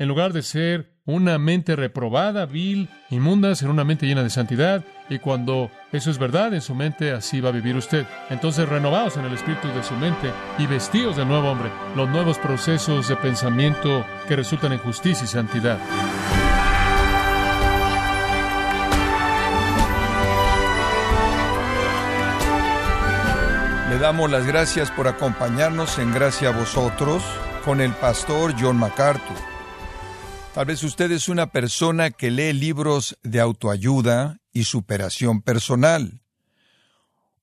En lugar de ser una mente reprobada, vil, inmunda, ser una mente llena de santidad. Y cuando eso es verdad en su mente, así va a vivir usted. Entonces renovaos en el espíritu de su mente y vestíos de nuevo hombre, los nuevos procesos de pensamiento que resultan en justicia y santidad. Le damos las gracias por acompañarnos en Gracia a vosotros con el pastor John MacArthur. Tal vez usted es una persona que lee libros de autoayuda y superación personal.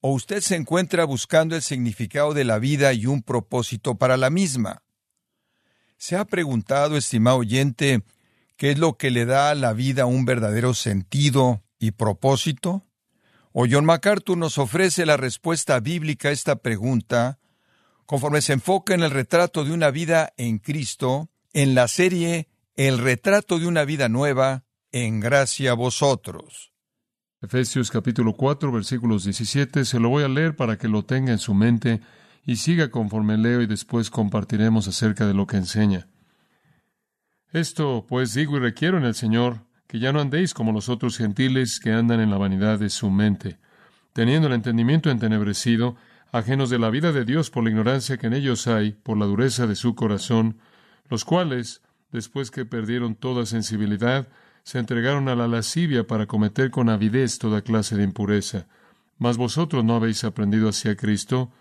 O usted se encuentra buscando el significado de la vida y un propósito para la misma. ¿Se ha preguntado, estimado oyente, qué es lo que le da a la vida un verdadero sentido y propósito? O John MacArthur nos ofrece la respuesta bíblica a esta pregunta conforme se enfoca en el retrato de una vida en Cristo en la serie El retrato de una vida nueva en gracia a vosotros. Efesios capítulo 4 versículos 17 se lo voy a leer para que lo tenga en su mente y siga conforme leo y después compartiremos acerca de lo que enseña. Esto pues digo y requiero en el Señor que ya no andéis como los otros gentiles que andan en la vanidad de su mente, teniendo el entendimiento entenebrecido, ajenos de la vida de Dios por la ignorancia que en ellos hay, por la dureza de su corazón, los cuales, después que perdieron toda sensibilidad, se entregaron a la lascivia para cometer con avidez toda clase de impureza. Mas vosotros no habéis aprendido hacia Cristo,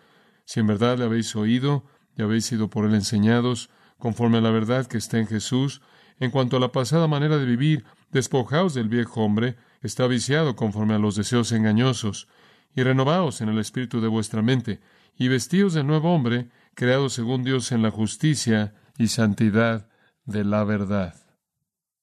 si en verdad le habéis oído y habéis sido por él enseñados, conforme a la verdad que está en Jesús, en cuanto a la pasada manera de vivir, despojaos del viejo hombre, está viciado conforme a los deseos engañosos, y renovaos en el espíritu de vuestra mente, y vestíos de nuevo hombre, creado según Dios en la justicia y santidad de la verdad.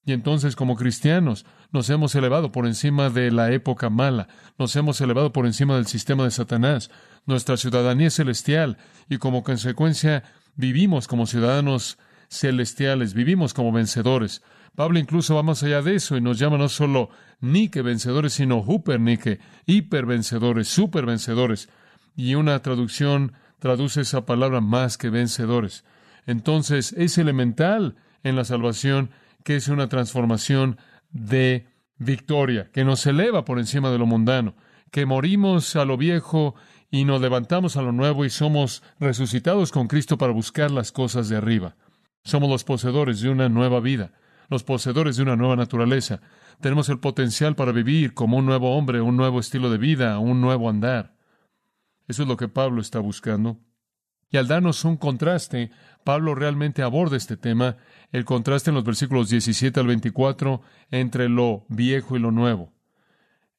Y entonces, como cristianos, nos hemos elevado por encima de la época mala, nos hemos elevado por encima del sistema de Satanás, nuestra ciudadanía es celestial, y como consecuencia vivimos como ciudadanos celestiales, vivimos como vencedores. Pablo incluso va más allá de eso y nos llama no solo Nike vencedores, sino Nike, hiper vencedores, super vencedores. Y una traducción traduce esa palabra más que vencedores. Entonces es elemental en la salvación que es una transformación de victoria, que nos eleva por encima de lo mundano, que morimos a lo viejo y nos levantamos a lo nuevo y somos resucitados con Cristo para buscar las cosas de arriba. Somos los poseedores de una nueva vida, los poseedores de una nueva naturaleza. Tenemos el potencial para vivir como un nuevo hombre, un nuevo estilo de vida, un nuevo andar. Eso es lo que Pablo está buscando. Y al darnos un contraste, Pablo realmente aborda este tema, el contraste en los versículos 17 al 24 entre lo viejo y lo nuevo.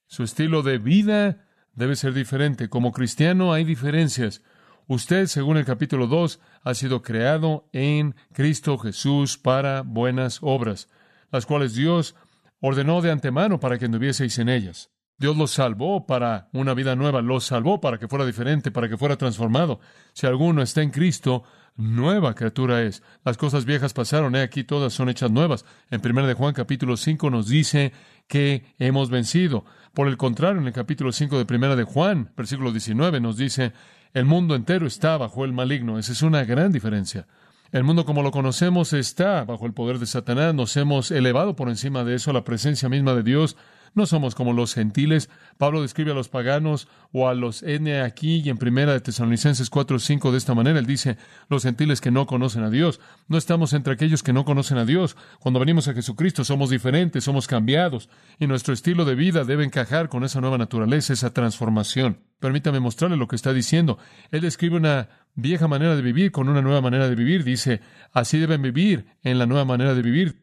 Su estilo de vida debe ser diferente. Como cristiano hay diferencias. Usted, según el capítulo 2, ha sido creado en Cristo Jesús para buenas obras, las cuales Dios ordenó de antemano para que anduvieseis en ellas. Dios los salvó para una vida nueva, los salvó para que fuera diferente, para que fuera transformado. Si alguno está en Cristo, nueva criatura es. Las cosas viejas pasaron, he aquí todas son hechas nuevas. En 1 de Juan capítulo 5 nos dice que hemos vencido. Por el contrario, en el capítulo 5 de 1 de Juan, versículo 19, nos dice el mundo entero está bajo el maligno. Esa es una gran diferencia. El mundo como lo conocemos está bajo el poder de Satanás. Nos hemos elevado por encima de eso a la presencia misma de Dios. No somos como los gentiles. Pablo describe a los paganos o a los N aquí y en primera de Tesalonicenses 4 5 de esta manera. Él dice, los gentiles que no conocen a Dios. No estamos entre aquellos que no conocen a Dios. Cuando venimos a Jesucristo somos diferentes, somos cambiados y nuestro estilo de vida debe encajar con esa nueva naturaleza, esa transformación. Permítame mostrarle lo que está diciendo. Él describe una vieja manera de vivir con una nueva manera de vivir. Dice, así deben vivir en la nueva manera de vivir.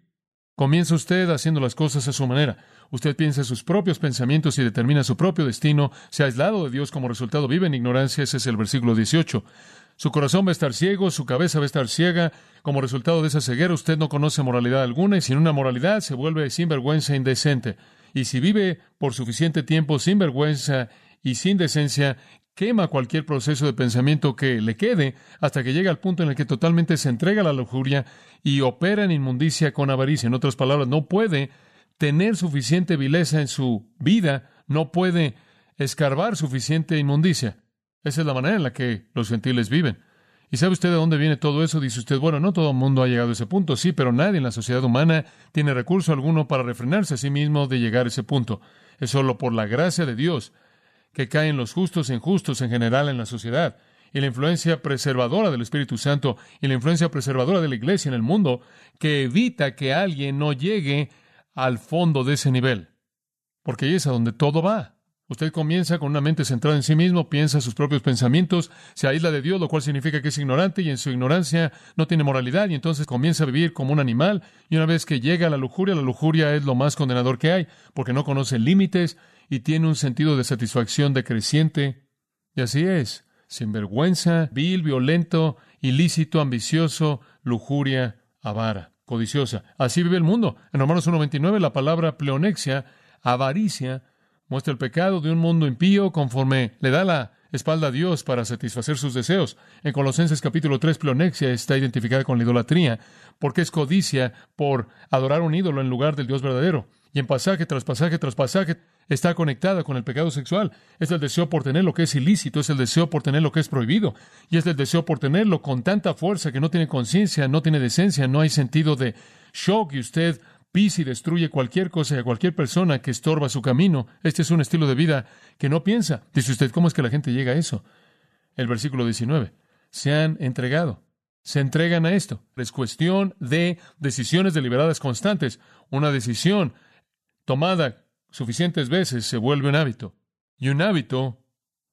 Comienza usted haciendo las cosas a su manera. Usted piensa sus propios pensamientos y determina su propio destino. Se ha aislado de Dios como resultado. Vive en ignorancia. Ese es el versículo 18. Su corazón va a estar ciego, su cabeza va a estar ciega. Como resultado de esa ceguera, usted no conoce moralidad alguna y sin una moralidad se vuelve sinvergüenza e indecente. Y si vive por suficiente tiempo sin vergüenza y sin decencia, quema cualquier proceso de pensamiento que le quede hasta que llega al punto en el que totalmente se entrega a la lujuria y opera en inmundicia con avaricia. En otras palabras, no puede tener suficiente vileza en su vida, no puede escarbar suficiente inmundicia. Esa es la manera en la que los gentiles viven. ¿Y sabe usted de dónde viene todo eso? Dice usted, bueno, no todo el mundo ha llegado a ese punto, sí, pero nadie en la sociedad humana tiene recurso alguno para refrenarse a sí mismo de llegar a ese punto. Es solo por la gracia de Dios que caen los justos e injustos en general en la sociedad. Y la influencia preservadora del Espíritu Santo y la influencia preservadora de la Iglesia en el mundo que evita que alguien no llegue al fondo de ese nivel. Porque ahí es a donde todo va. Usted comienza con una mente centrada en sí mismo, piensa sus propios pensamientos, se aísla de Dios, lo cual significa que es ignorante y en su ignorancia no tiene moralidad y entonces comienza a vivir como un animal y una vez que llega a la lujuria, la lujuria es lo más condenador que hay porque no conoce límites y tiene un sentido de satisfacción decreciente. Y así es, sinvergüenza, vil, violento, ilícito, ambicioso, lujuria, avara, Así vive el mundo. En Romanos 1.29 la palabra pleonexia, avaricia, muestra el pecado de un mundo impío conforme le da la espalda a Dios para satisfacer sus deseos. En Colosenses capítulo 3, pleonexia está identificada con la idolatría, porque es codicia por adorar un ídolo en lugar del Dios verdadero. Y en pasaje tras pasaje tras pasaje está conectada con el pecado sexual. Es el deseo por tener lo que es ilícito, es el deseo por tener lo que es prohibido, y es el deseo por tenerlo con tanta fuerza que no tiene conciencia, no tiene decencia, no hay sentido de shock y usted pisa y destruye cualquier cosa y a cualquier persona que estorba su camino. Este es un estilo de vida que no piensa. Dice usted, ¿cómo es que la gente llega a eso? El versículo 19. Se han entregado. Se entregan a esto. Es cuestión de decisiones deliberadas constantes. Una decisión tomada suficientes veces se vuelve un hábito. Y un hábito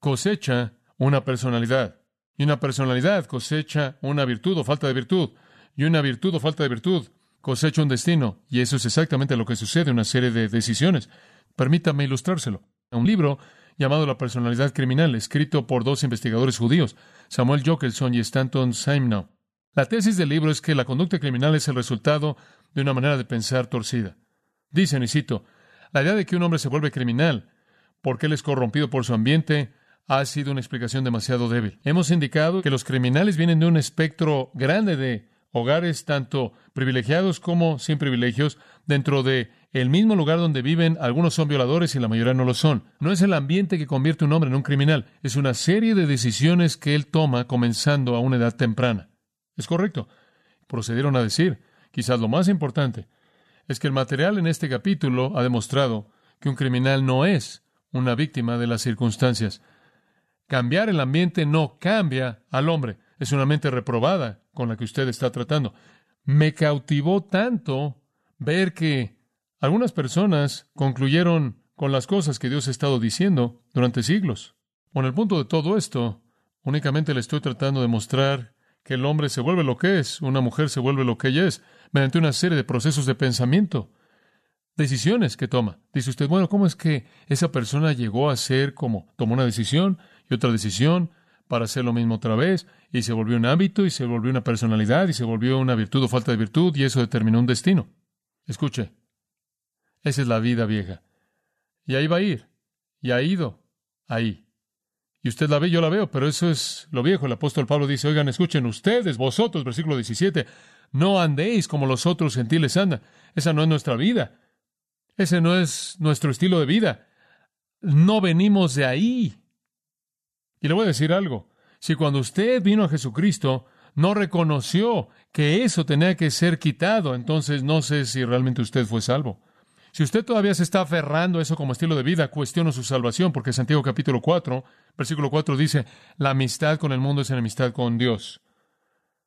cosecha una personalidad. Y una personalidad cosecha una virtud o falta de virtud. Y una virtud o falta de virtud cosecha un destino, y eso es exactamente lo que sucede en una serie de decisiones. Permítame ilustrárselo. Un libro llamado La personalidad criminal, escrito por dos investigadores judíos, Samuel Jokelson y Stanton Simnow. La tesis del libro es que la conducta criminal es el resultado de una manera de pensar torcida. Dicen, y cito, la idea de que un hombre se vuelve criminal porque él es corrompido por su ambiente ha sido una explicación demasiado débil. Hemos indicado que los criminales vienen de un espectro grande de hogares tanto privilegiados como sin privilegios, dentro de el mismo lugar donde viven, algunos son violadores y la mayoría no lo son. No es el ambiente que convierte un hombre en un criminal, es una serie de decisiones que él toma comenzando a una edad temprana. Es correcto. Procedieron a decir, quizás lo más importante, es que el material en este capítulo ha demostrado que un criminal no es una víctima de las circunstancias. Cambiar el ambiente no cambia al hombre es una mente reprobada con la que usted está tratando. Me cautivó tanto ver que algunas personas concluyeron con las cosas que Dios ha estado diciendo durante siglos. Con el punto de todo esto, únicamente le estoy tratando de mostrar que el hombre se vuelve lo que es, una mujer se vuelve lo que ella es, mediante una serie de procesos de pensamiento, decisiones que toma. Dice usted, bueno, ¿cómo es que esa persona llegó a ser como tomó una decisión y otra decisión para hacer lo mismo otra vez, y se volvió un hábito, y se volvió una personalidad, y se volvió una virtud o falta de virtud, y eso determinó un destino. Escuche, esa es la vida vieja. Y ahí va a ir, y ha ido, ahí. Y usted la ve, yo la veo, pero eso es lo viejo. El apóstol Pablo dice, oigan, escuchen ustedes, vosotros, versículo 17, no andéis como los otros gentiles andan. Esa no es nuestra vida. Ese no es nuestro estilo de vida. No venimos de ahí. Y le voy a decir algo. Si cuando usted vino a Jesucristo no reconoció que eso tenía que ser quitado, entonces no sé si realmente usted fue salvo. Si usted todavía se está aferrando a eso como estilo de vida, cuestiono su salvación, porque Santiago capítulo 4, versículo 4 dice, la amistad con el mundo es enemistad con Dios.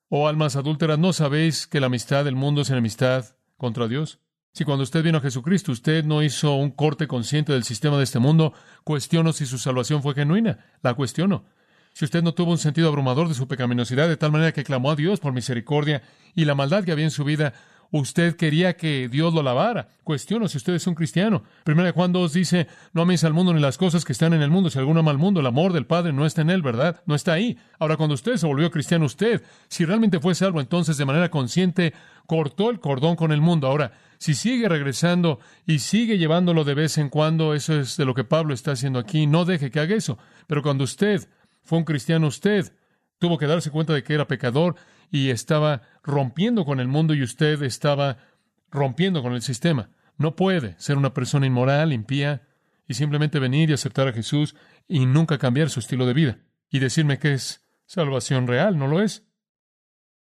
Oh almas adúlteras, ¿no sabéis que la amistad del mundo es enemistad contra Dios? Si cuando usted vino a Jesucristo usted no hizo un corte consciente del sistema de este mundo, cuestiono si su salvación fue genuina. La cuestiono. Si usted no tuvo un sentido abrumador de su pecaminosidad de tal manera que clamó a Dios por misericordia y la maldad que había en su vida, usted quería que Dios lo lavara. Cuestiono si usted es un cristiano. Primera Juan 2 dice, no améis al mundo ni las cosas que están en el mundo. Si alguno ama al mundo, el amor del Padre no está en él, ¿verdad? No está ahí. Ahora, cuando usted se volvió cristiano, usted, si realmente fue salvo, entonces de manera consciente cortó el cordón con el mundo. Ahora, si sigue regresando y sigue llevándolo de vez en cuando, eso es de lo que Pablo está haciendo aquí, no deje que haga eso. Pero cuando usted fue un cristiano usted. Tuvo que darse cuenta de que era pecador y estaba rompiendo con el mundo y usted estaba rompiendo con el sistema. No puede ser una persona inmoral, impía, y simplemente venir y aceptar a Jesús y nunca cambiar su estilo de vida y decirme que es salvación real, ¿no lo es?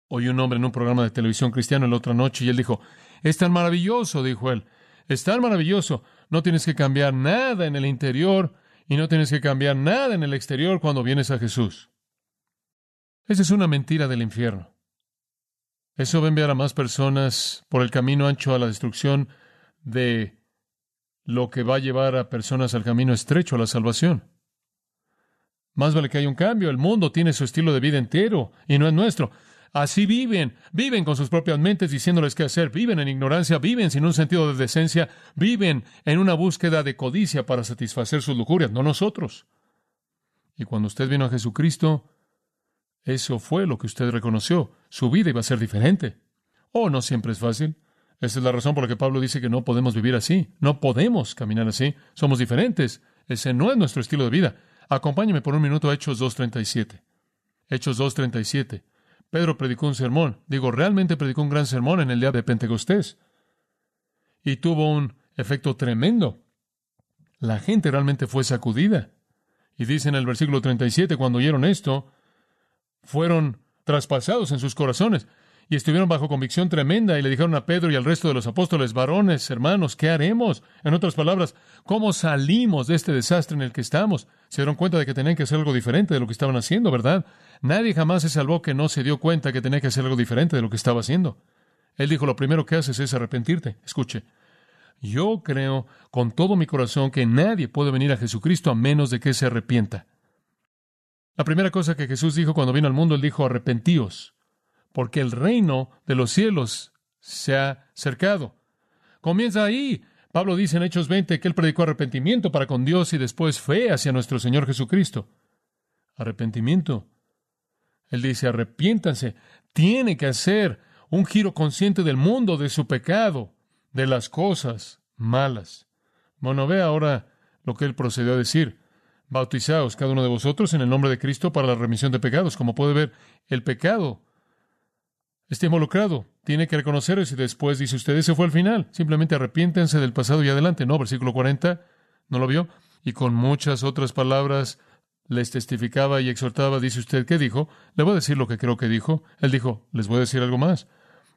Oí un hombre en un programa de televisión cristiano la otra noche y él dijo, es tan maravilloso, dijo él, es tan maravilloso, no tienes que cambiar nada en el interior y no tienes que cambiar nada en el exterior cuando vienes a Jesús. Esa es una mentira del infierno. Eso va a enviar a más personas por el camino ancho a la destrucción de lo que va a llevar a personas al camino estrecho a la salvación. Más vale que haya un cambio. El mundo tiene su estilo de vida entero y no es nuestro. Así viven, viven con sus propias mentes diciéndoles qué hacer, viven en ignorancia, viven sin un sentido de decencia, viven en una búsqueda de codicia para satisfacer sus lujurias, no nosotros. Y cuando usted vino a Jesucristo, eso fue lo que usted reconoció. Su vida iba a ser diferente. Oh, no siempre es fácil. Esa es la razón por la que Pablo dice que no podemos vivir así. No podemos caminar así. Somos diferentes. Ese no es nuestro estilo de vida. Acompáñeme por un minuto a Hechos 2.37. Hechos 2.37. Pedro predicó un sermón. Digo, realmente predicó un gran sermón en el día de Pentecostés. Y tuvo un efecto tremendo. La gente realmente fue sacudida. Y dice en el versículo 37, cuando oyeron esto, fueron traspasados en sus corazones y estuvieron bajo convicción tremenda y le dijeron a Pedro y al resto de los apóstoles, varones, hermanos, ¿qué haremos? En otras palabras, ¿cómo salimos de este desastre en el que estamos? Se dieron cuenta de que tenían que hacer algo diferente de lo que estaban haciendo, ¿verdad? Nadie jamás se salvó que no se dio cuenta que tenía que hacer algo diferente de lo que estaba haciendo. Él dijo, lo primero que haces es arrepentirte. Escuche, yo creo con todo mi corazón que nadie puede venir a Jesucristo a menos de que se arrepienta. La primera cosa que Jesús dijo cuando vino al mundo, él dijo, arrepentíos porque el reino de los cielos se ha cercado. Comienza ahí. Pablo dice en Hechos 20 que él predicó arrepentimiento para con Dios y después fe hacia nuestro Señor Jesucristo. Arrepentimiento. Él dice, arrepiéntanse. Tiene que hacer un giro consciente del mundo, de su pecado, de las cosas malas. Bueno, ve ahora lo que él procedió a decir. Bautizaos cada uno de vosotros en el nombre de Cristo para la remisión de pecados. Como puede ver, el pecado está involucrado. Tiene que reconocer eso y después dice usted, ese fue el final. Simplemente arrepiéntense del pasado y adelante. No, versículo 40, ¿no lo vio? Y con muchas otras palabras les testificaba y exhortaba. Dice usted, ¿qué dijo? Le voy a decir lo que creo que dijo. Él dijo, les voy a decir algo más.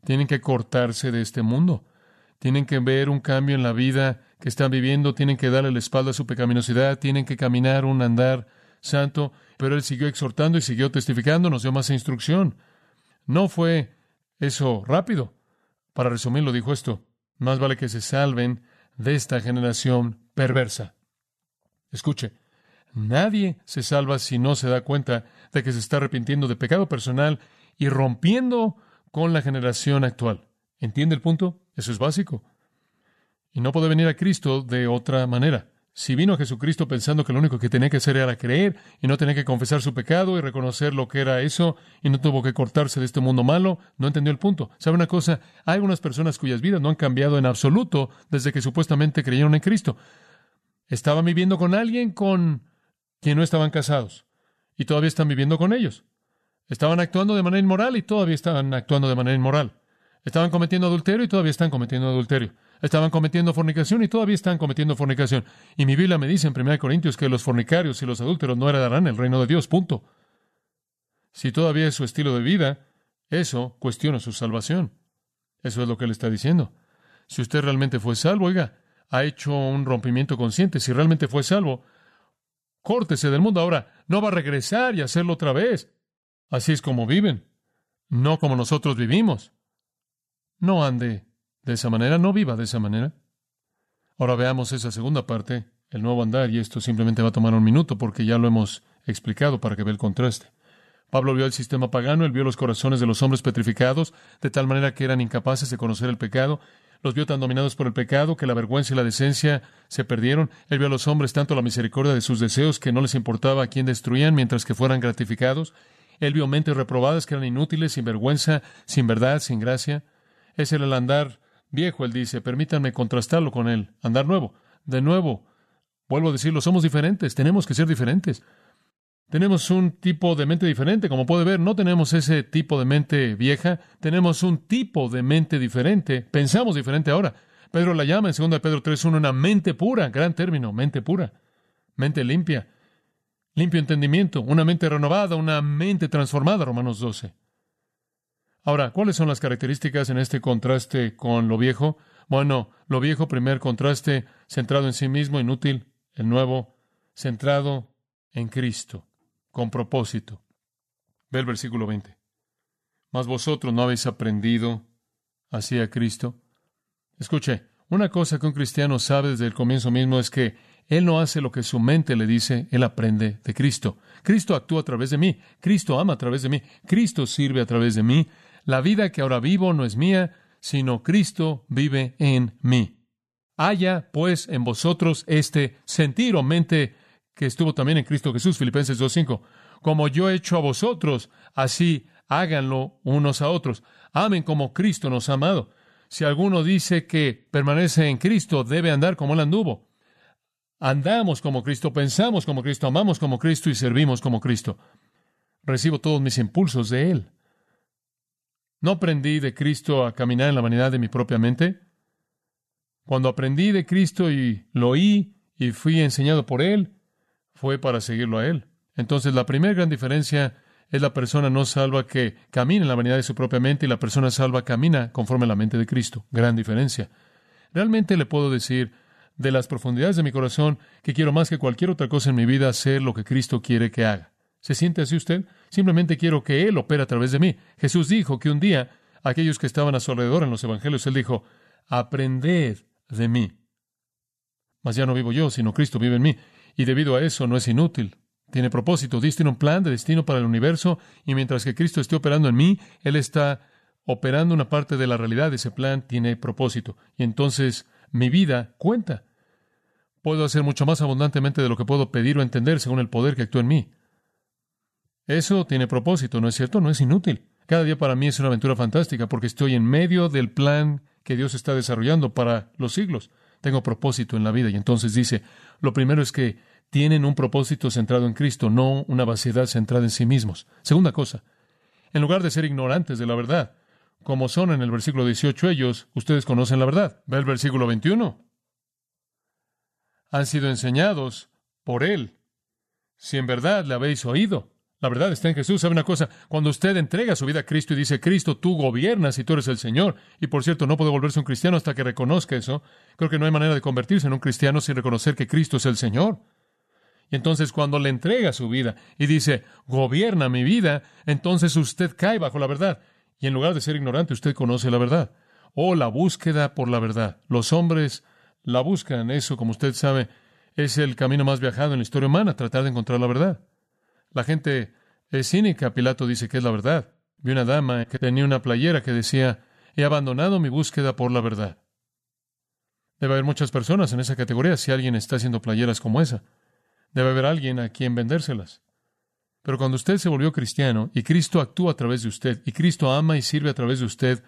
Tienen que cortarse de este mundo. Tienen que ver un cambio en la vida que están viviendo. Tienen que darle la espalda a su pecaminosidad. Tienen que caminar un andar santo. Pero él siguió exhortando y siguió testificando. Nos dio más instrucción. No fue eso rápido. Para resumirlo, dijo esto, más vale que se salven de esta generación perversa. Escuche, nadie se salva si no se da cuenta de que se está arrepintiendo de pecado personal y rompiendo con la generación actual. ¿Entiende el punto? Eso es básico. Y no puede venir a Cristo de otra manera. Si vino a Jesucristo pensando que lo único que tenía que hacer era creer y no tenía que confesar su pecado y reconocer lo que era eso y no tuvo que cortarse de este mundo malo, no entendió el punto. ¿Sabe una cosa? Hay algunas personas cuyas vidas no han cambiado en absoluto desde que supuestamente creyeron en Cristo. Estaban viviendo con alguien con quien no estaban casados y todavía están viviendo con ellos. Estaban actuando de manera inmoral y todavía están actuando de manera inmoral. Estaban cometiendo adulterio y todavía están cometiendo adulterio. Estaban cometiendo fornicación y todavía están cometiendo fornicación. Y mi Biblia me dice en 1 Corintios que los fornicarios y los adúlteros no heredarán el reino de Dios. Punto. Si todavía es su estilo de vida, eso cuestiona su salvación. Eso es lo que él está diciendo. Si usted realmente fue salvo, oiga, ha hecho un rompimiento consciente. Si realmente fue salvo, córtese del mundo. Ahora, no va a regresar y hacerlo otra vez. Así es como viven, no como nosotros vivimos. No ande de esa manera, no viva de esa manera. Ahora veamos esa segunda parte, el nuevo andar, y esto simplemente va a tomar un minuto porque ya lo hemos explicado para que vea el contraste. Pablo vio el sistema pagano, él vio los corazones de los hombres petrificados, de tal manera que eran incapaces de conocer el pecado, los vio tan dominados por el pecado que la vergüenza y la decencia se perdieron. Él vio a los hombres tanto la misericordia de sus deseos que no les importaba a quién destruían mientras que fueran gratificados. Él vio mentes reprobadas que eran inútiles, sin vergüenza, sin verdad, sin gracia. Ese era el andar viejo, él dice, permítanme contrastarlo con él, andar nuevo. De nuevo, vuelvo a decirlo, somos diferentes, tenemos que ser diferentes. Tenemos un tipo de mente diferente, como puede ver, no tenemos ese tipo de mente vieja, tenemos un tipo de mente diferente, pensamos diferente ahora. Pedro la llama en 2 Pedro 3.1 una mente pura, gran término, mente pura, mente limpia. limpio entendimiento, una mente renovada, una mente transformada, Romanos 12. Ahora, ¿cuáles son las características en este contraste con lo viejo? Bueno, lo viejo, primer contraste, centrado en sí mismo, inútil. El nuevo, centrado en Cristo, con propósito. Ve el versículo 20. Mas vosotros no habéis aprendido así a Cristo. Escuche, una cosa que un cristiano sabe desde el comienzo mismo es que él no hace lo que su mente le dice, él aprende de Cristo. Cristo actúa a través de mí, Cristo ama a través de mí, Cristo sirve a través de mí. La vida que ahora vivo no es mía, sino Cristo vive en mí. Haya, pues, en vosotros este sentir o mente que estuvo también en Cristo Jesús, Filipenses 2.5. Como yo he hecho a vosotros, así háganlo unos a otros. Amen como Cristo nos ha amado. Si alguno dice que permanece en Cristo, debe andar como él anduvo. Andamos como Cristo, pensamos como Cristo, amamos como Cristo y servimos como Cristo. Recibo todos mis impulsos de Él. ¿No aprendí de Cristo a caminar en la vanidad de mi propia mente? Cuando aprendí de Cristo y lo oí y fui enseñado por Él, fue para seguirlo a Él. Entonces, la primera gran diferencia es la persona no salva que camina en la vanidad de su propia mente y la persona salva camina conforme a la mente de Cristo. Gran diferencia. Realmente le puedo decir de las profundidades de mi corazón que quiero más que cualquier otra cosa en mi vida hacer lo que Cristo quiere que haga. ¿Se siente así usted? Simplemente quiero que Él opere a través de mí. Jesús dijo que un día aquellos que estaban a su alrededor en los evangelios, Él dijo, aprended de mí. Mas ya no vivo yo, sino Cristo vive en mí. Y debido a eso no es inútil. Tiene propósito. Dios tiene un plan de destino para el universo y mientras que Cristo esté operando en mí, Él está operando una parte de la realidad. Ese plan tiene propósito. Y entonces mi vida cuenta. Puedo hacer mucho más abundantemente de lo que puedo pedir o entender según el poder que actúa en mí. Eso tiene propósito, ¿no es cierto? No es inútil. Cada día para mí es una aventura fantástica porque estoy en medio del plan que Dios está desarrollando para los siglos. Tengo propósito en la vida y entonces dice, lo primero es que tienen un propósito centrado en Cristo, no una vaciedad centrada en sí mismos. Segunda cosa, en lugar de ser ignorantes de la verdad, como son en el versículo 18 ellos, ustedes conocen la verdad. Ve el versículo 21. Han sido enseñados por Él, si en verdad le habéis oído. La verdad está en Jesús. ¿Sabe una cosa? Cuando usted entrega su vida a Cristo y dice, Cristo, tú gobiernas y tú eres el Señor, y por cierto, no puede volverse un cristiano hasta que reconozca eso, creo que no hay manera de convertirse en un cristiano sin reconocer que Cristo es el Señor. Y entonces cuando le entrega su vida y dice, gobierna mi vida, entonces usted cae bajo la verdad. Y en lugar de ser ignorante, usted conoce la verdad. O la búsqueda por la verdad. Los hombres la buscan. Eso, como usted sabe, es el camino más viajado en la historia humana, tratar de encontrar la verdad. La gente es cínica. Pilato dice que es la verdad. Vi una dama que tenía una playera que decía, he abandonado mi búsqueda por la verdad. Debe haber muchas personas en esa categoría si alguien está haciendo playeras como esa. Debe haber alguien a quien vendérselas. Pero cuando usted se volvió cristiano y Cristo actúa a través de usted y Cristo ama y sirve a través de usted,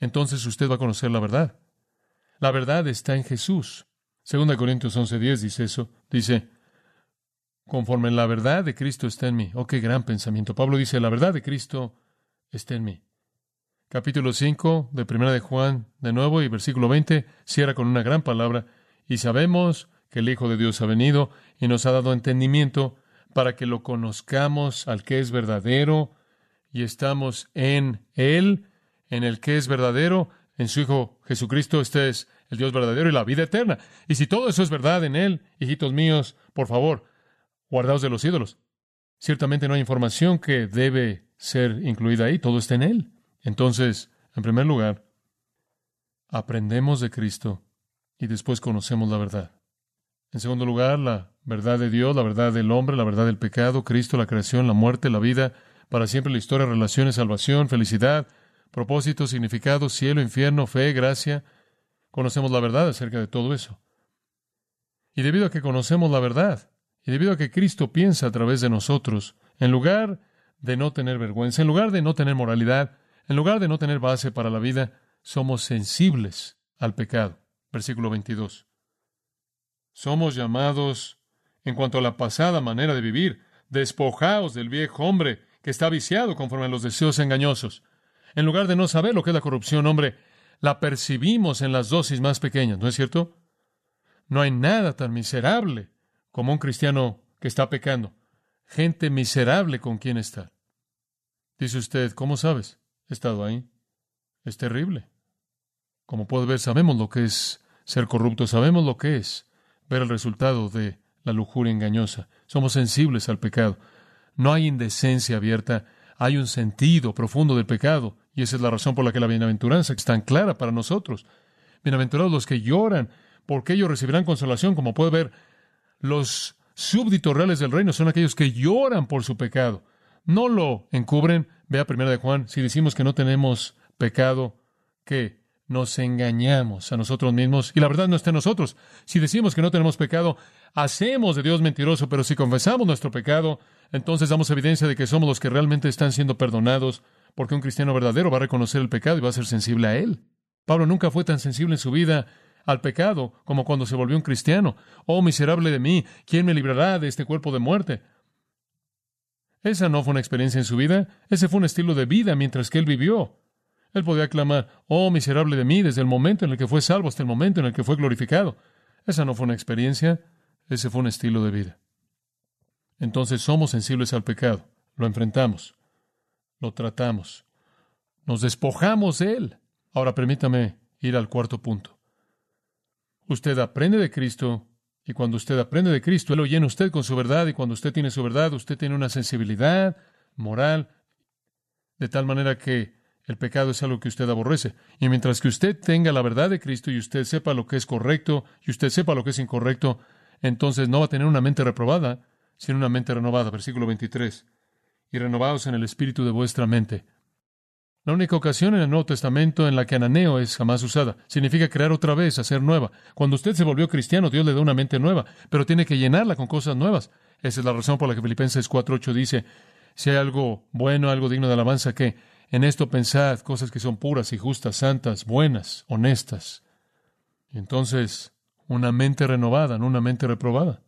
entonces usted va a conocer la verdad. La verdad está en Jesús. Segunda Corintios 11:10 dice eso. Dice, conforme la verdad de Cristo está en mí. Oh, qué gran pensamiento. Pablo dice, la verdad de Cristo está en mí. Capítulo 5 de Primera de Juan, de nuevo, y versículo 20, cierra con una gran palabra. Y sabemos que el Hijo de Dios ha venido y nos ha dado entendimiento para que lo conozcamos al que es verdadero y estamos en Él, en el que es verdadero, en su Hijo Jesucristo. Este es el Dios verdadero y la vida eterna. Y si todo eso es verdad en Él, hijitos míos, por favor, guardaos de los ídolos. Ciertamente no hay información que debe ser incluida ahí, todo está en Él. Entonces, en primer lugar, aprendemos de Cristo y después conocemos la verdad. En segundo lugar, la verdad de Dios, la verdad del hombre, la verdad del pecado, Cristo, la creación, la muerte, la vida, para siempre la historia, relaciones, salvación, felicidad, propósito, significado, cielo, infierno, fe, gracia. Conocemos la verdad acerca de todo eso. Y debido a que conocemos la verdad, y debido a que Cristo piensa a través de nosotros, en lugar de no tener vergüenza, en lugar de no tener moralidad, en lugar de no tener base para la vida, somos sensibles al pecado. Versículo 22. Somos llamados, en cuanto a la pasada manera de vivir, despojaos del viejo hombre que está viciado conforme a los deseos engañosos. En lugar de no saber lo que es la corrupción, hombre, la percibimos en las dosis más pequeñas, ¿no es cierto? No hay nada tan miserable como un cristiano que está pecando. gente miserable con quien estar. Dice usted, ¿cómo sabes? He estado ahí. Es terrible. Como puede ver, sabemos lo que es ser corrupto, sabemos lo que es ver el resultado de la lujuria engañosa. Somos sensibles al pecado. No hay indecencia abierta, hay un sentido profundo del pecado, y esa es la razón por la que la bienaventuranza es tan clara para nosotros. Bienaventurados los que lloran, porque ellos recibirán consolación, como puede ver, los súbditos reales del reino son aquellos que lloran por su pecado. No lo encubren. Vea primera de Juan, si decimos que no tenemos pecado, que nos engañamos a nosotros mismos y la verdad no está en nosotros. Si decimos que no tenemos pecado, hacemos de Dios mentiroso, pero si confesamos nuestro pecado, entonces damos evidencia de que somos los que realmente están siendo perdonados, porque un cristiano verdadero va a reconocer el pecado y va a ser sensible a él. Pablo nunca fue tan sensible en su vida al pecado como cuando se volvió un cristiano. Oh, miserable de mí, ¿quién me librará de este cuerpo de muerte? Esa no fue una experiencia en su vida, ese fue un estilo de vida mientras que él vivió. Él podía clamar, oh, miserable de mí, desde el momento en el que fue salvo hasta el momento en el que fue glorificado. Esa no fue una experiencia, ese fue un estilo de vida. Entonces somos sensibles al pecado, lo enfrentamos, lo tratamos, nos despojamos de él. Ahora permítame ir al cuarto punto. Usted aprende de Cristo y cuando usted aprende de Cristo, Él lo llena usted con su verdad y cuando usted tiene su verdad, usted tiene una sensibilidad moral de tal manera que el pecado es algo que usted aborrece. Y mientras que usted tenga la verdad de Cristo y usted sepa lo que es correcto y usted sepa lo que es incorrecto, entonces no va a tener una mente reprobada, sino una mente renovada. Versículo 23. Y renovados en el espíritu de vuestra mente. La única ocasión en el Nuevo Testamento en la que ananeo es jamás usada. Significa crear otra vez, hacer nueva. Cuando usted se volvió cristiano, Dios le da una mente nueva, pero tiene que llenarla con cosas nuevas. Esa es la razón por la que Filipenses 4.8 dice, si hay algo bueno, algo digno de alabanza, que en esto pensad cosas que son puras y justas, santas, buenas, honestas. Entonces, una mente renovada, no una mente reprobada.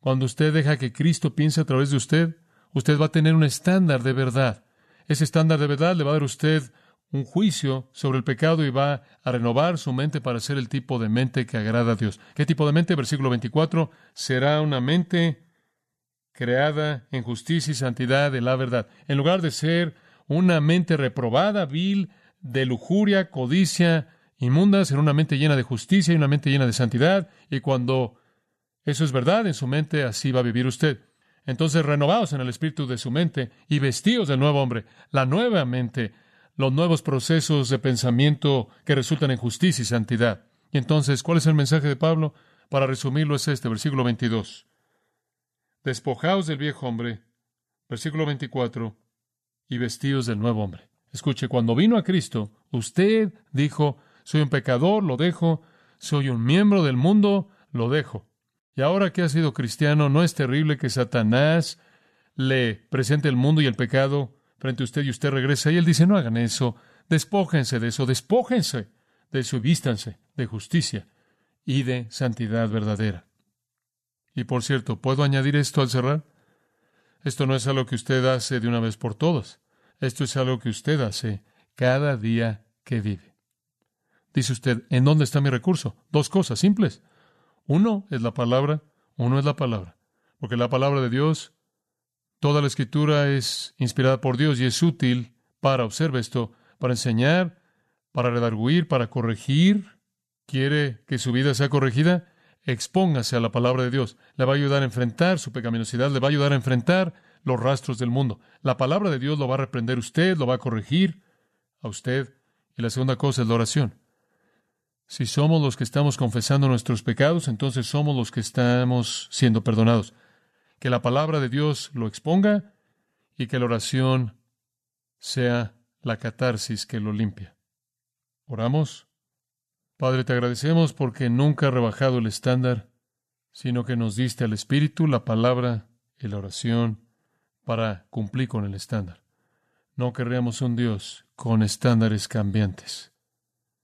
Cuando usted deja que Cristo piense a través de usted, usted va a tener un estándar de verdad ese estándar de verdad le va a dar a usted un juicio sobre el pecado y va a renovar su mente para ser el tipo de mente que agrada a Dios. ¿Qué tipo de mente? Versículo 24. Será una mente creada en justicia y santidad de la verdad. En lugar de ser una mente reprobada, vil, de lujuria, codicia, inmunda, será una mente llena de justicia y una mente llena de santidad. Y cuando eso es verdad en su mente, así va a vivir usted. Entonces, renovados en el espíritu de su mente y vestidos del nuevo hombre, la nueva mente, los nuevos procesos de pensamiento que resultan en justicia y santidad. Y entonces, ¿cuál es el mensaje de Pablo? Para resumirlo es este, versículo 22. Despojaos del viejo hombre, versículo 24, y vestidos del nuevo hombre. Escuche, cuando vino a Cristo, usted dijo, soy un pecador, lo dejo, soy un miembro del mundo, lo dejo. Y ahora que ha sido cristiano, ¿no es terrible que Satanás le presente el mundo y el pecado frente a usted y usted regresa? Y él dice, no hagan eso, despójense de eso, despójense de eso vístanse de justicia y de santidad verdadera. Y por cierto, ¿puedo añadir esto al cerrar? Esto no es algo que usted hace de una vez por todas. Esto es algo que usted hace cada día que vive. Dice usted, ¿en dónde está mi recurso? Dos cosas simples. Uno es la palabra, uno es la palabra. Porque la palabra de Dios, toda la escritura es inspirada por Dios y es útil para, observe esto, para enseñar, para redarguir, para corregir. ¿Quiere que su vida sea corregida? Expóngase a la palabra de Dios. Le va a ayudar a enfrentar su pecaminosidad, le va a ayudar a enfrentar los rastros del mundo. La palabra de Dios lo va a reprender usted, lo va a corregir a usted. Y la segunda cosa es la oración. Si somos los que estamos confesando nuestros pecados, entonces somos los que estamos siendo perdonados. Que la palabra de Dios lo exponga y que la oración sea la catarsis que lo limpia. Oramos. Padre, te agradecemos porque nunca ha rebajado el estándar, sino que nos diste al Espíritu, la palabra y la oración para cumplir con el estándar. No querríamos un Dios con estándares cambiantes.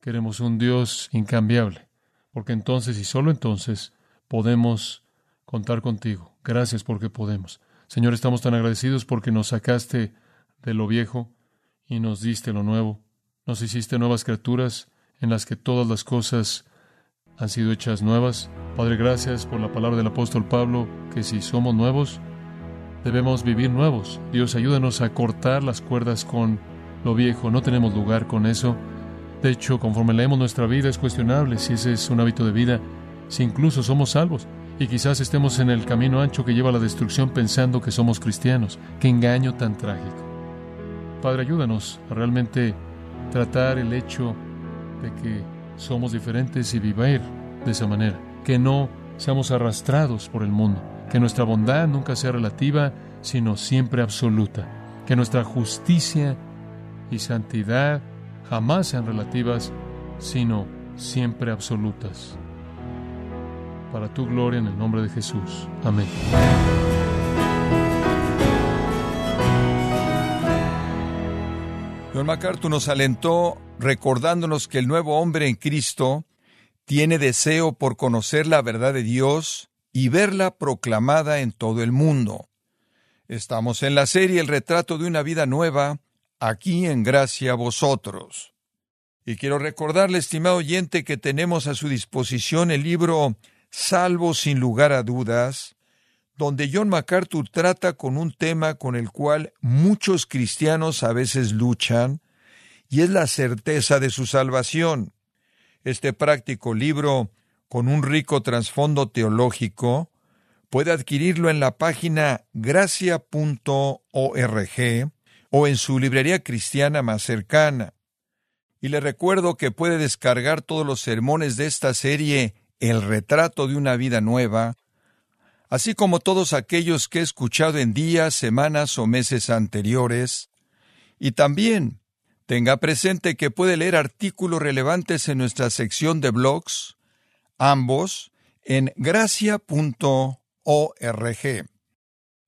Queremos un Dios incambiable, porque entonces y solo entonces podemos contar contigo. Gracias porque podemos. Señor, estamos tan agradecidos porque nos sacaste de lo viejo y nos diste lo nuevo. Nos hiciste nuevas criaturas en las que todas las cosas han sido hechas nuevas. Padre, gracias por la palabra del apóstol Pablo, que si somos nuevos, Debemos vivir nuevos. Dios, ayúdanos a cortar las cuerdas con lo viejo. No tenemos lugar con eso. De hecho, conforme leemos nuestra vida, es cuestionable si ese es un hábito de vida, si incluso somos salvos. Y quizás estemos en el camino ancho que lleva a la destrucción pensando que somos cristianos. Qué engaño tan trágico. Padre, ayúdanos a realmente tratar el hecho de que somos diferentes y vivir de esa manera. Que no seamos arrastrados por el mundo. Que nuestra bondad nunca sea relativa, sino siempre absoluta. Que nuestra justicia y santidad jamás sean relativas, sino siempre absolutas. Para tu gloria en el nombre de Jesús. Amén. John MacArthur nos alentó recordándonos que el nuevo hombre en Cristo tiene deseo por conocer la verdad de Dios y verla proclamada en todo el mundo. Estamos en la serie El retrato de una vida nueva, aquí en gracia vosotros. Y quiero recordarle, estimado oyente, que tenemos a su disposición el libro Salvo sin lugar a dudas, donde John MacArthur trata con un tema con el cual muchos cristianos a veces luchan, y es la certeza de su salvación. Este práctico libro, con un rico trasfondo teológico, puede adquirirlo en la página gracia.org o en su librería cristiana más cercana. Y le recuerdo que puede descargar todos los sermones de esta serie El retrato de una vida nueva, así como todos aquellos que he escuchado en días, semanas o meses anteriores, y también tenga presente que puede leer artículos relevantes en nuestra sección de blogs, ambos en gracia.org.